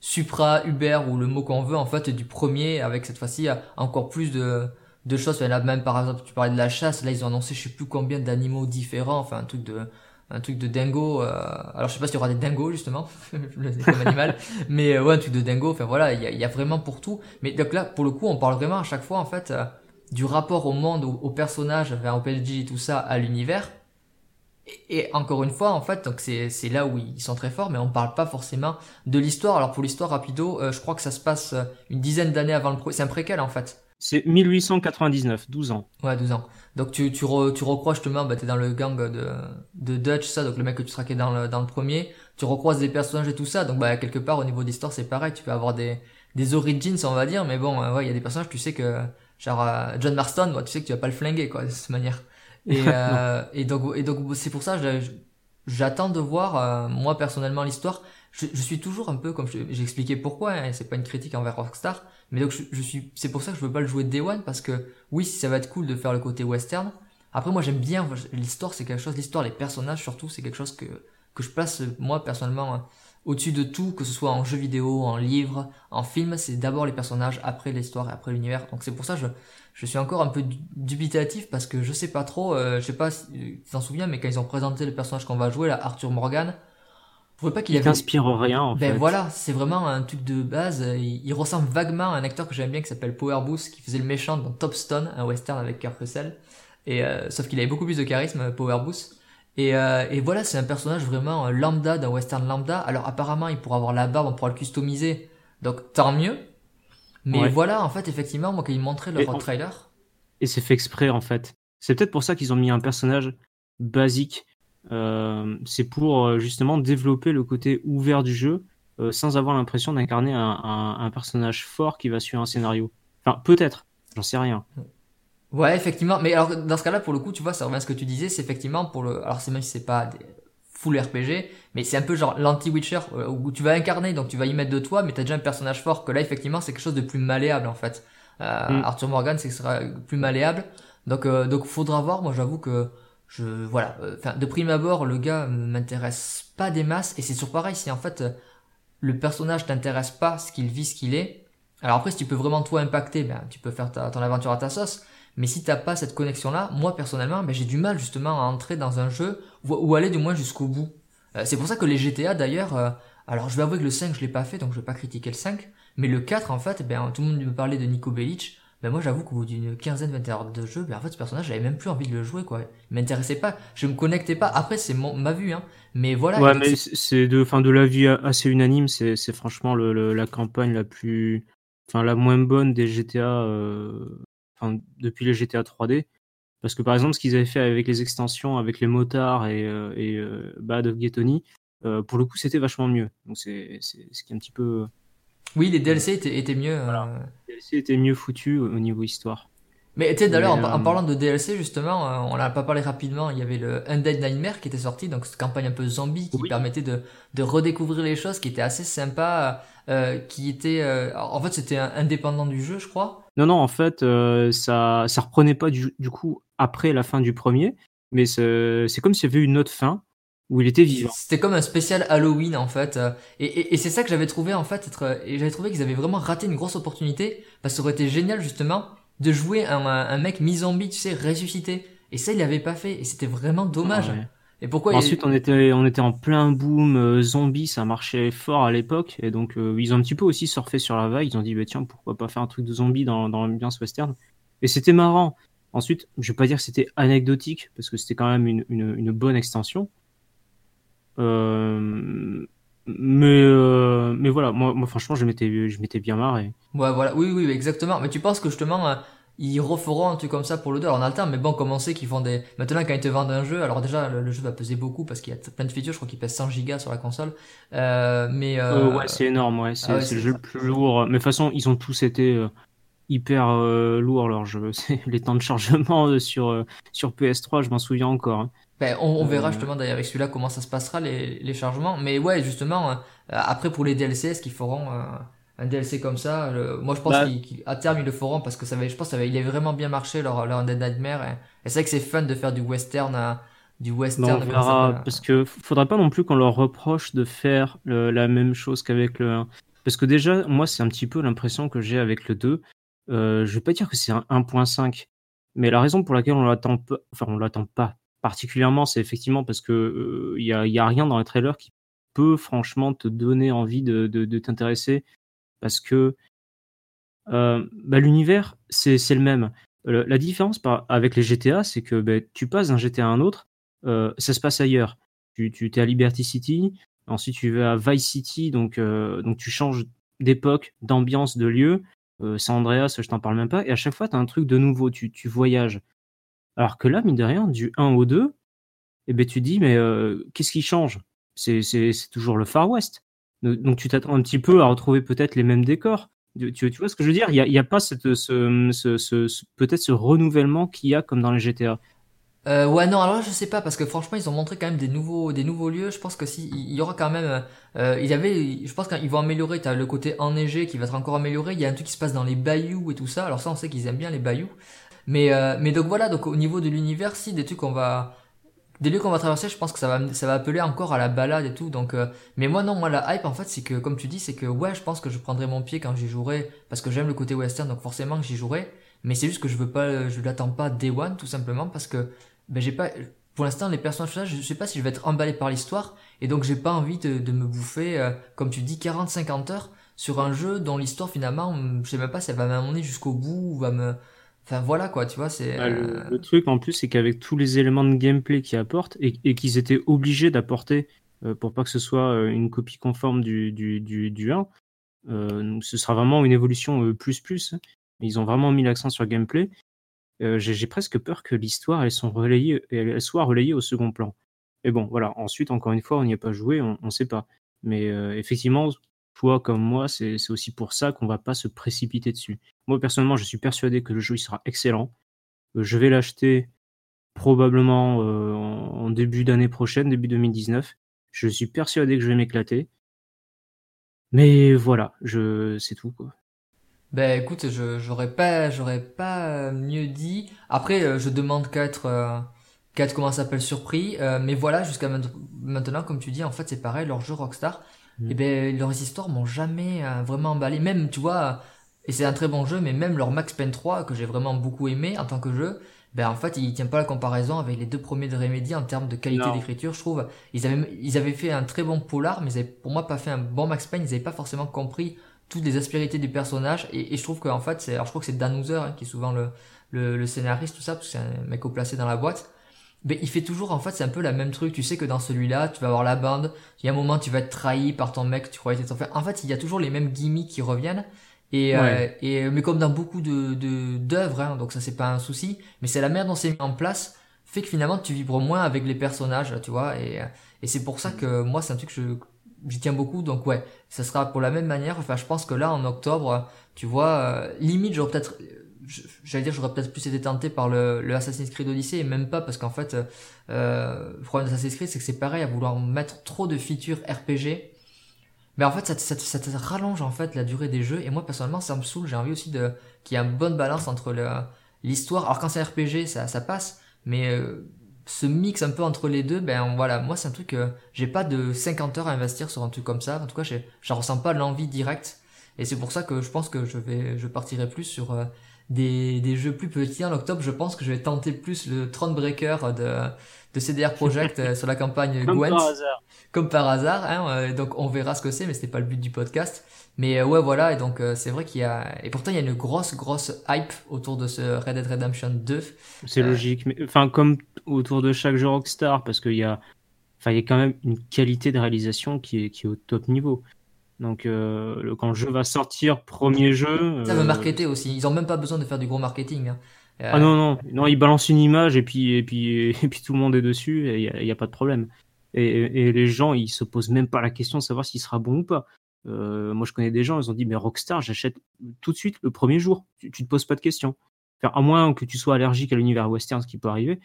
supra Uber ou le mot qu'on veut en fait du premier avec cette fois-ci encore plus de de choses. Enfin, là, même par exemple, tu parlais de la chasse. Là, ils ont annoncé je sais plus combien d'animaux différents. Enfin, un truc de un truc de dingo. Euh... Alors, je sais pas s'il y aura des dingos justement, comme animal, mais euh, ouais, un truc de dingo. Enfin voilà, il y a, y a, vraiment pour tout. Mais donc là, pour le coup, on parle vraiment à chaque fois en fait euh, du rapport au monde, au, personnage, enfin, au PLG et tout ça, à l'univers. Et, et, encore une fois, en fait, donc c'est c'est là où ils sont très forts, mais on parle pas forcément de l'histoire. Alors pour l'histoire rapido, euh, je crois que ça se passe une dizaine d'années avant le pro. C'est un préquel en fait. C'est 1899, 12 ans. Ouais, 12 ans. Donc tu, tu, re, tu recroises justement, bah, t'es dans le gang de, de Dutch, ça, donc le mec que tu traquais dans le, dans le premier. Tu recroises des personnages et tout ça, donc bah, quelque part au niveau d'histoire c'est pareil, tu peux avoir des, des origins on va dire, mais bon, euh, ouais, il y a des personnages, tu sais que, genre euh, John Marston, tu sais que tu vas pas le flinguer quoi, de cette manière. Et, euh, et donc, et donc c'est pour ça, j'attends de voir, moi personnellement l'histoire. Je, je, suis toujours un peu, comme j'ai expliqué pourquoi, hein, c'est pas une critique envers Rockstar, mais donc je, suis, c'est pour ça que je veux pas le jouer Day One parce que oui, ça va être cool de faire le côté western. Après, moi j'aime bien l'histoire, c'est quelque chose, l'histoire, les personnages surtout, c'est quelque chose que que je place moi personnellement hein, au-dessus de tout, que ce soit en jeu vidéo, en livre, en film, c'est d'abord les personnages, après l'histoire et après l'univers. Donc c'est pour ça que je, je suis encore un peu dubitatif parce que je sais pas trop, euh, je sais pas si tu t'en souviens, mais quand ils ont présenté le personnage qu'on va jouer, là, Arthur Morgan, je pas qu'il n'inspire rien en ben fait. voilà, c'est vraiment un truc de base. Il, ressemble vaguement à un acteur que j'aime bien qui s'appelle Power Boost, qui faisait le méchant dans Top Stone, un western avec Kurt Russell. Et euh, sauf qu'il avait beaucoup plus de charisme, Power Boost. Et, euh, et voilà, c'est un personnage vraiment lambda d'un western lambda. Alors apparemment, il pourra avoir la barbe, on pourra le customiser. Donc tant mieux. Mais voilà, en fait, effectivement, moi, quand ils montraient leur trailer. Et c'est fait exprès, en fait. C'est peut-être pour ça qu'ils ont mis un personnage basique. Euh, c'est pour euh, justement développer le côté ouvert du jeu euh, sans avoir l'impression d'incarner un, personnage fort qui va suivre un scénario. Enfin, peut-être, j'en sais rien. Ouais, effectivement. Mais alors, dans ce cas-là, pour le coup, tu vois, ça revient à ce que tu disais, c'est effectivement pour le. Alors, c'est même si c'est pas des full RPG, mais c'est un peu genre l'anti-Witcher où tu vas incarner, donc tu vas y mettre de toi, mais t'as déjà un personnage fort que là, effectivement, c'est quelque chose de plus malléable en fait. Euh, mm. Arthur Morgan, c'est que ce sera plus malléable. Donc, euh, donc, faudra voir. Moi, j'avoue que je, voilà. Enfin, de prime abord, le gars m'intéresse pas des masses, et c'est toujours pareil. Si en fait le personnage t'intéresse pas, ce qu'il vit, ce qu'il est. Alors après, si tu peux vraiment toi impacter, ben, tu peux faire ton aventure à ta sauce. Mais si t'as pas cette connexion-là, moi personnellement, ben, j'ai du mal justement à entrer dans un jeu ou, aller du moins jusqu'au bout. Euh, c'est pour ça que les GTA d'ailleurs, euh, alors je vais avouer que le 5 je l'ai pas fait, donc je vais pas critiquer le 5, mais le 4 en fait, ben, tout le monde me parlait de Nico Bellic, ben moi j'avoue qu'au bout d'une quinzaine, vingt heures de jeu, ben en fait ce personnage j'avais même plus envie de le jouer quoi. Il m'intéressait pas, je me connectais pas. Après c'est ma vue hein, mais voilà. Ouais mais c'est de, fin de la vie assez unanime, c'est franchement le, la campagne la plus, enfin la moins bonne des GTA, euh... enfin depuis les GTA 3D. Parce que par exemple ce qu'ils avaient fait avec les extensions, avec les motards et, euh, et euh, Bad of euh, pour le coup c'était vachement mieux. Donc c'est ce qui est un petit peu oui, les DLC étaient, mieux. Euh. Les DLC étaient mieux foutus au niveau histoire. Mais tu sais, d'ailleurs, en, euh, parlant de DLC, justement, euh, on l'a pas parlé rapidement, il y avait le Undead Nightmare qui était sorti, donc cette campagne un peu zombie qui permettait de, de redécouvrir les choses, qui était assez sympa, qui était... en fait, c'était indépendant du jeu, je crois. Non, non, en fait, ça, ça reprenait pas du, du coup après la fin du premier, mais c'est comme s'il y avait une autre fin, où il était vivant. C'était comme un spécial Halloween en fait, et, et, c'est ça que j'avais trouvé en fait être, et j'avais trouvé qu'ils avaient vraiment raté une grosse opportunité parce que ça aurait été génial justement de jouer un, un mec mi-zombie, tu sais, ressuscité. Et ça, il l'avait pas fait, et c'était vraiment dommage. Et pourquoi Ensuite, on était on était en plein boom euh, zombie, ça marchait fort à l'époque, et donc euh, ils ont un petit peu aussi surfé sur la vague. Ils ont dit bah tiens pourquoi pas faire un truc de zombie dans dans l'ambiance western. Et c'était marrant. Ensuite, je vais pas dire que c'était anecdotique parce que c'était quand même une, une, une bonne extension. Euh, mais euh, mais voilà, moi, moi franchement, je m'étais je m'étais bien marré. Ouais, voilà, oui, oui, exactement. Mais tu penses que justement, euh, ils referont un truc comme ça pour le 2 Alors, on a le temps, mais bon, comme on sait qu'ils font des. Maintenant, quand ils te vendent un jeu, alors déjà, le, jeu va peser beaucoup parce qu'il y a plein de features. Je crois qu'il pèse 100 gigas sur la console. Euh, mais ouais, c'est énorme, ouais. C'est ah le jeu le plus lourd. Mais de toute façon, ils ont tous été hyper lourds. Les temps de chargement sur sur PS3, je m'en souviens encore. Hein. Ben, on, verra justement d'ailleurs avec celui-là comment ça se passera les, les chargements. Mais ouais, justement, euh, après pour les DLC, est-ce qu'ils feront euh, un DLC comme ça? Moi, je pense bah. qu'à terme ils le feront parce que ça va, je pense, ça va, il est vraiment bien marché leur leur Undead Nightmare. Et, c'est vrai que c'est fun de faire du western, à, du western. on verra, parce que faudrait pas non plus qu'on leur reproche de faire la même chose qu'avec le 1. Parce que déjà, moi, c'est un petit peu l'impression que j'ai avec le 2. Euh, je vais pas dire que c'est un 1.5, mais la raison pour laquelle on l'attend pas, enfin on l'attend pas particulièrement, c'est effectivement parce que il y, a, rien dans les trailers qui peut franchement te donner envie de, t'intéresser parce que bah, l'univers c'est le même. La différence avec les GTA, c'est que bah, tu passes d'un GTA à un autre, ça se passe ailleurs. Tu, tu es à Liberty City, ensuite tu vas à Vice City, donc, tu changes d'époque, d'ambiance, de lieu. San Andreas, je t'en parle même pas. Et à chaque fois, tu as un truc de nouveau, tu, tu voyages. Alors que là, mine de rien, du 1 au 2, eh ben, tu dis, mais euh, qu'est-ce qui change? C'est, toujours le Far West. Donc tu t'attends un petit peu à retrouver peut-être les mêmes décors. Tu, tu vois ce que je veux dire? Il n'y a, a, pas cette, ce, ce, peut-être ce renouvellement qu'il y a comme dans les GTA. Euh, ouais non alors je sais pas parce que franchement ils ont montré quand même des nouveaux des nouveaux lieux. Je pense que si il y aura quand même euh, il y avait je pense qu'ils vont améliorer. T'as le côté enneigé qui va être encore amélioré. Il y a un truc qui se passe dans les bayous et tout ça. Alors ça on sait qu'ils aiment bien les bayous mais, euh, mais donc voilà, donc au niveau de l'univers, si des trucs qu'on va, des lieux qu'on va traverser, je pense que ça va, ça va appeler encore à la balade et tout. Donc, euh, mais moi non, moi la hype en fait, c'est que comme tu dis, c'est que ouais, je pense que je prendrai mon pied quand j'y jouerai parce que j'aime le côté western, donc forcément que j'y jouerai. Mais c'est juste que je veux pas, je l'attends pas day one tout simplement parce que ben j'ai pas, pour l'instant les personnages je sais pas si je vais être emballé par l'histoire et donc j'ai pas envie de, de me bouffer, euh, comme tu dis, 40-50 heures sur un jeu dont l'histoire finalement, je sais même pas si elle va m'amener jusqu'au bout ou va me Enfin voilà quoi, tu vois, c'est. Bah, euh, le, truc en plus, c'est qu'avec tous les éléments de gameplay qu'ils apportent et, qu'ils étaient obligés d'apporter euh, pour pas que ce soit euh, une copie conforme du, du, du, du 1, ce sera vraiment une évolution plus plus. Ils ont vraiment mis l'accent sur le gameplay. J'ai presque peur que l'histoire elle, elle soit relayée au second plan. Mais bon, voilà. Ensuite, encore une fois, on n'y a pas joué, on ne sait pas. Mais effectivement, toi comme moi, c'est aussi pour ça qu'on va pas se précipiter dessus. Moi, personnellement, je suis persuadé que le jeu il sera excellent. je vais l'acheter probablement en début d'année prochaine, début 2019. Je suis persuadé que je vais m'éclater. Mais voilà, je c'est tout quoi. Ben écoute, je j'aurais pas pas mieux dit. Après, euh, je demande qu'à être euh, s'appelle surpris. Euh, mais voilà, jusqu'à maintenant, comme tu dis, en fait, c'est pareil. Leurs jeux Rockstar, mm. et eh ben leurs histoires m'ont jamais vraiment emballé. Même tu vois, et c'est un très bon jeu, mais même leur Max Payne 3 que j'ai vraiment beaucoup aimé en tant que jeu, ben en fait il tient pas la comparaison avec les deux premiers de Remedy en termes de qualité d'écriture je trouve. Ils avaient ils avaient fait un très bon polar mais ils avaient pour moi pas fait un bon Max Payne. Ils avaient pas forcément compris toutes les aspérités du personnage. Et, je trouve qu'en fait c'est alors je crois que c'est Dan Houser hein, qui est souvent le, le, scénariste tout ça parce que c'est un mec au placé dans la boîte mais il fait toujours en fait c'est un peu la même truc tu sais que dans celui-là tu vas avoir la bande il y a un moment tu vas être trahi par ton mec tu croyais être en fait il y a toujours les mêmes gimmicks qui reviennent et, euh, et mais comme dans beaucoup de d'œuvres, hein, donc ça c'est pas un souci. Mais c'est la manière dont c'est mis en place fait que finalement tu vibres moins avec les personnages, tu vois. Et, et c'est pour ça que moi c'est un truc que je j'y tiens beaucoup. Donc ouais, ça sera pour la même manière. Enfin, je pense que là en octobre, tu vois, euh, limite j'aurais peut-être j'allais dire j'aurais peut-être plus été tenté par le, le Assassin's Creed Odyssey et même pas parce qu'en fait euh, le problème d'Assassin's Creed c'est que c'est pareil à vouloir mettre trop de features RPG mais en fait, ça, ça, ça, te rallonge en fait la durée des jeux. Et moi, personnellement, ça me saoule. J'ai envie aussi de qu'il y ait une bonne balance entre l'histoire. Alors quand c'est RPG, ça, ça passe. Mais euh, ce mix un peu entre les deux, ben voilà, moi c'est un truc que j'ai pas de 50 heures à investir sur un truc comme ça. En tout cas, j'en ressens pas l'envie directe. Et c'est pour ça que je pense que je vais, je partirai plus sur euh, des, des jeux plus petits. En octobre, je pense que je vais tenter plus le Thronebreaker de, de CDR Project euh, sur la campagne Comme Par hasard. Comme par hasard. Hein, euh, donc on verra ce que c'est, mais c'était pas le but du podcast. Mais euh, ouais, voilà. Et donc c'est vrai qu'il y a et pourtant il y a une grosse grosse hype autour de ce Red Dead Redemption 2. C'est logique. Mais enfin comme autour de chaque jeu Rockstar, parce qu'il y a, enfin il y a quand même une qualité de réalisation qui est qui est au top niveau. Donc euh, quand le jeu va sortir, premier jeu. Ça veut marketer aussi. Ils ont même pas besoin de faire du gros marketing. Hein. Euh, ah non, non, non, ils balancent une image et puis, et puis, et puis tout le monde est dessus et il n'y a, pas de problème. Et, les gens, ils se posent même pas la question de savoir s'il sera bon ou pas. Euh, moi, je connais des gens, ils ont dit, mais Rockstar, j'achète tout de suite le premier jour. Tu, tu te poses pas de questions. à moins que tu sois allergique à l'univers western, ce qui peut arriver,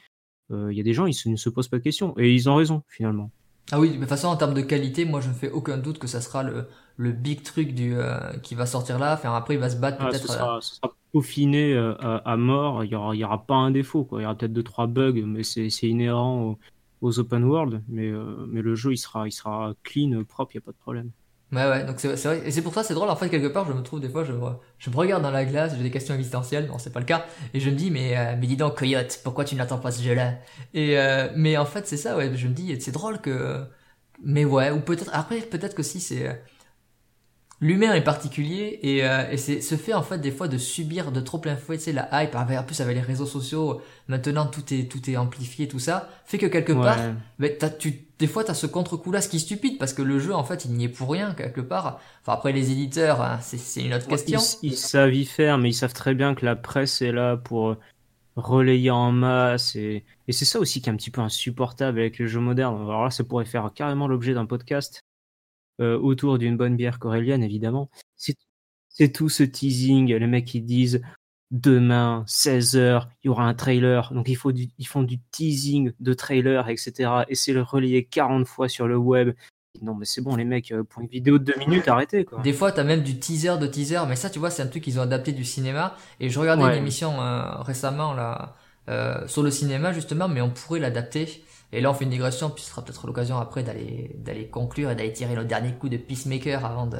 il y a des gens, ils ne se posent pas de questions. Et ils ont raison, finalement. Ah oui, de toute façon, en termes de qualité, moi, je ne fais aucun doute que ça sera le, le big truc du, euh, qui va sortir là. Enfin, après, il va se battre ah, peut-être. Ce sera, sera, peaufiné euh, à, mort. Il n'y aura, y aura pas un défaut. Quoi. Il y aura peut-être deux, trois bugs, mais c'est inhérent aux, open world. Mais, euh, mais le jeu, il sera, il sera clean, propre, il n'y a pas de problème. Ouais, ouais, donc c'est vrai. Et c'est pour ça, c'est drôle. En fait, quelque part, je me trouve des fois, je me, je me regarde dans la glace, j'ai des questions existentielles. Non, c'est pas le cas. Et je me dis, mais, mais dis donc, Coyote, pourquoi tu n'attends pas ce jeu-là? Et mais en fait, c'est ça, ouais. Je me dis, c'est drôle que mais ouais, ou peut-être après peut-être que si c'est l'humain est particulier et, euh, et c'est ce fait en fait des fois de subir de trop plein fouet, tu sais la hype avec en plus avec les réseaux sociaux, maintenant tout est tout est amplifié tout ça, fait que quelque part mais t'as, tu des fois t'as ce contre-coup là ce qui est stupide parce que le jeu en fait il n'y est pour rien quelque part. Enfin après les éditeurs, hein, c'est une autre question. Ils, ils savent y faire mais ils savent très bien que la presse est là pour relayer en masse. Et, et c'est ça aussi qui est un petit peu insupportable avec les jeux modernes. Alors là, ça pourrait faire carrément l'objet d'un podcast euh, autour d'une bonne bière corélienne, évidemment. C'est tout ce teasing, les mecs qui disent demain, 16h, il y aura un trailer. Donc il faut du, ils font du teasing de trailer, etc. Et c'est le relayer 40 fois sur le web. Non, mais c'est bon, les mecs, euh, pour une vidéo de deux minutes, arrêtez quoi. Des fois, t'as même du teaser de teaser, mais ça, tu vois, c'est un truc qu'ils ont adapté du cinéma. Et je regardais une émission euh, récemment là euh, sur le cinéma justement, mais on pourrait l'adapter. Et là, on fait une digression, puis ce sera peut-être l'occasion après d'aller d'aller conclure et d'aller tirer le dernier coup de Peacemaker avant de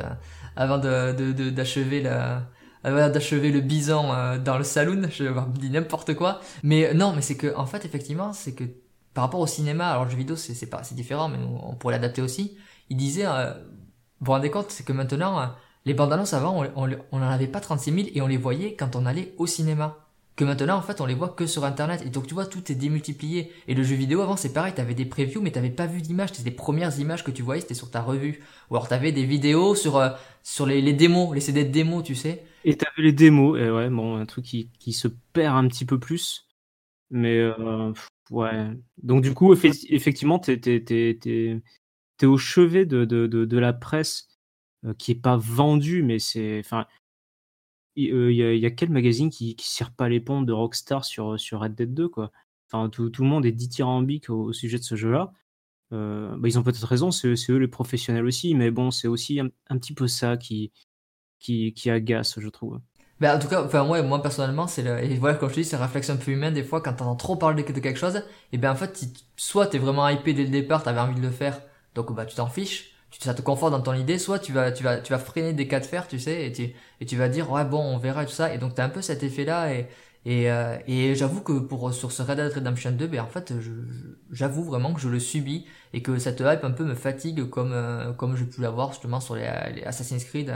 avant de d'achever la d'achever le bison dans le saloon. Je dire n'importe quoi. Mais non, mais c'est que en fait, effectivement, c'est que par rapport au cinéma, alors le jeu vidéo c'est pas c'est différent, mais on pourrait l'adapter aussi. Il disait, euh, vous vous rendez compte, c'est que maintenant euh, les bandes annonces avant, on, on, on en avait pas 36 000 et on les voyait quand on allait au cinéma. Que maintenant en fait on les voit que sur internet. Et donc tu vois tout est démultiplié. Et le jeu vidéo avant c'est pareil. T'avais des previews mais t'avais pas vu d'images c'était les premières images que tu voyais c'était sur ta revue. Ou alors t'avais des vidéos sur euh, sur les, démos les CD de démos tu sais. Et t'avais les démos. Et ouais bon un truc qui, qui se perd un petit peu plus. Mais euh, ouais. Donc du coup effectivement t'es t'es au chevet de de, de, de la presse euh, qui est pas vendue mais c'est enfin il euh, y, a, y, a quel magazine qui, qui sert pas les pompes de Rockstar sur, sur Red Dead 2 quoi? Enfin, tout, tout le monde est dithyrambique au, au sujet de ce jeu-là. Euh, bah, ils ont peut-être raison, c'est eux les professionnels aussi, mais bon, c'est aussi un, un, petit peu ça qui, qui, agace, je trouve. Ben, en tout cas, enfin, ouais, moi personnellement, c'est le, et voilà, comme je te dis, c'est réflexion un peu humaine, des fois, quand t'entends trop parler de, de quelque chose, et ben, en fait, soit t'es vraiment hypé dès le départ, t'avais envie de le faire, donc, bah, tu t'en fiches, ça te conforte dans ton idée, soit tu vas, tu vas, tu vas freiner des cas de fer, tu sais, et tu, et tu vas dire, ouais, bon, on verra et tout ça. Et donc, t'as un peu cet effet-là, et, et, euh, et j'avoue que pour, sur ce Red Dead Redemption 2, ben, en fait, j'avoue vraiment que je le subis, et que cette hype un peu me fatigue comme, euh, comme je pu l'avoir justement sur les, Assassin's Creed.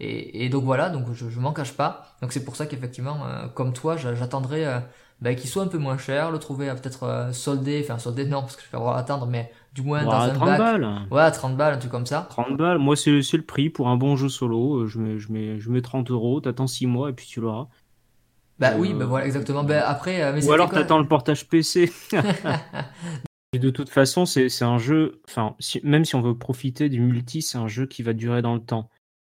Et, et donc voilà, donc je, je m'en cache pas. Donc c'est pour ça qu'effectivement, euh, comme toi, j'attendrai, euh, ben, qu'il soit un peu moins cher, le trouver peut-être soldé, enfin soldé non, parce que je vais avoir à attendre, mais du moins dans un 30 bac. balles. Ouais, 30 balles, un truc comme ça. 30 balles, moi c'est le prix pour un bon jeu solo. Je mets, je mets, je mets 30 euros, t'attends 6 mois et puis tu l'auras. Bah euh... oui, bah voilà, exactement. Bah après, euh, mais Ou alors t'attends le portage PC. et de toute façon, c'est un jeu, enfin, si, même si on veut profiter du multi, c'est un jeu qui va durer dans le temps.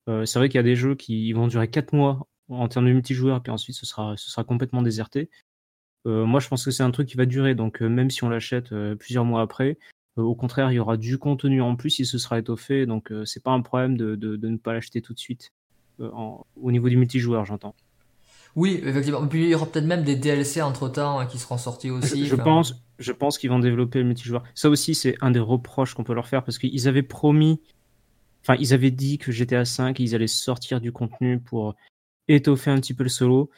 Euh, c'est vrai qu'il y a des jeux qui vont durer 4 mois en termes de multijoueur, puis ensuite ce sera, ce sera complètement déserté. Euh, moi, je pense que c'est un truc qui va durer, donc euh, même si on l'achète plusieurs mois après, euh, au contraire, il y aura du contenu en plus, il se sera étoffé, donc euh, c'est pas un problème de, de, de ne pas l'acheter tout de suite. Euh, en, au niveau du multijoueur, j'entends. Oui, effectivement. Puis il y aura peut-être même des DLC entre temps hein, qui seront sortis aussi. Je, je pense, je pense qu'ils vont développer le multijoueur. Ça aussi, c'est un des reproches qu'on peut leur faire parce qu'ils avaient promis, enfin, ils avaient dit que GTA 5, ils allaient sortir du contenu pour étoffer un petit peu le solo.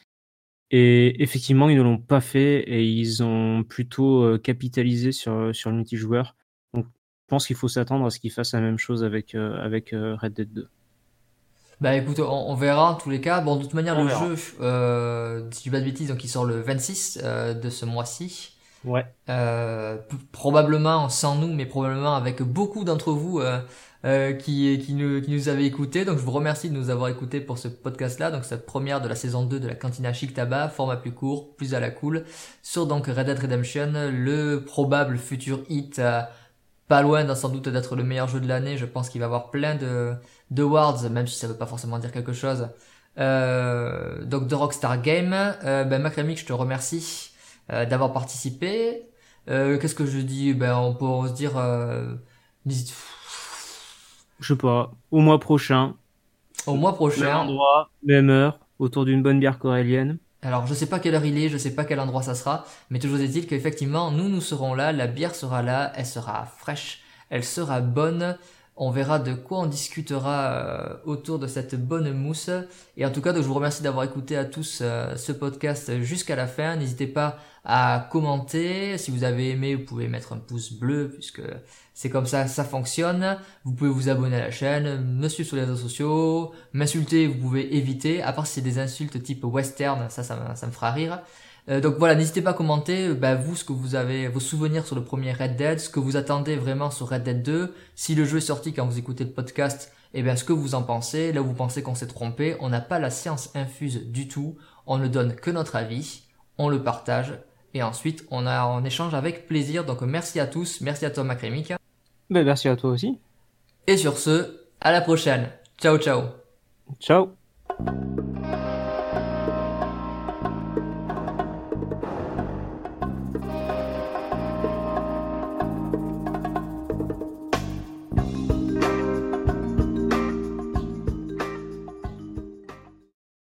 Et effectivement, ils ne l'ont pas fait et ils ont plutôt capitalisé sur, sur le multijoueur. Je pense qu'il faut s'attendre à ce qu'ils fassent la même chose avec, euh, avec euh, Red Dead 2. Bah écoute, on, on, verra en tous les cas. Bon, de toute manière, on le verra. jeu, euh, si je dis pas de bêtises, donc il sort le 26 euh, de ce mois-ci. Ouais. Euh, probablement sans nous, mais probablement avec beaucoup d'entre vous euh, euh, qui, qui, nous, qui nous avez écoutés. Donc je vous remercie de nous avoir écoutés pour ce podcast-là. Donc cette première de la saison 2 de la cantina Chic Tabac, format plus court, plus à la cool, sur donc Red Dead Redemption, le probable futur hit pas loin sans doute d'être le meilleur jeu de l'année. Je pense qu'il va avoir plein de, de awards, même si ça veut pas forcément dire quelque chose. Euh, donc de Rockstar Game. Euh, ben Macramic, je te remercie euh, d'avoir participé. Euh, Qu'est-ce que je dis? Ben on peut se dire. Je sais pas. Au mois prochain. Au mois prochain. Même endroit, même heure, autour d'une bonne bière corélienne. Alors je sais pas quelle heure il est, je sais pas quel endroit ça sera, mais toujours est-il qu'effectivement nous nous serons là, la bière sera là, elle sera fraîche, elle sera bonne, on verra de quoi on discutera euh, autour de cette bonne mousse. Et en tout cas, donc, je vous remercie d'avoir écouté à tous euh, ce podcast jusqu'à la fin. N'hésitez pas à commenter. Si vous avez aimé, vous pouvez mettre un pouce bleu puisque c'est comme ça ça fonctionne. Vous pouvez vous abonner à la chaîne, me suivre sur les réseaux sociaux, m'insulter, vous pouvez éviter. À part si c'est des insultes type western, ça, ça, me fera rire. Euh, donc voilà, n'hésitez pas à commenter, bah, vous, ce que vous avez, vos souvenirs sur le premier Red Dead, ce que vous attendez vraiment sur Red Dead 2. Si le jeu est sorti quand vous écoutez le podcast, eh bien ce que vous en pensez. Là vous pensez qu'on s'est trompé, on n'a pas la science infuse du tout. On ne donne que notre avis, on le partage, et ensuite on a en échange avec plaisir. Donc merci à tous, merci à toi Macrémic. Ben, merci à toi aussi. Et sur ce, à la prochaine. Ciao ciao. Ciao.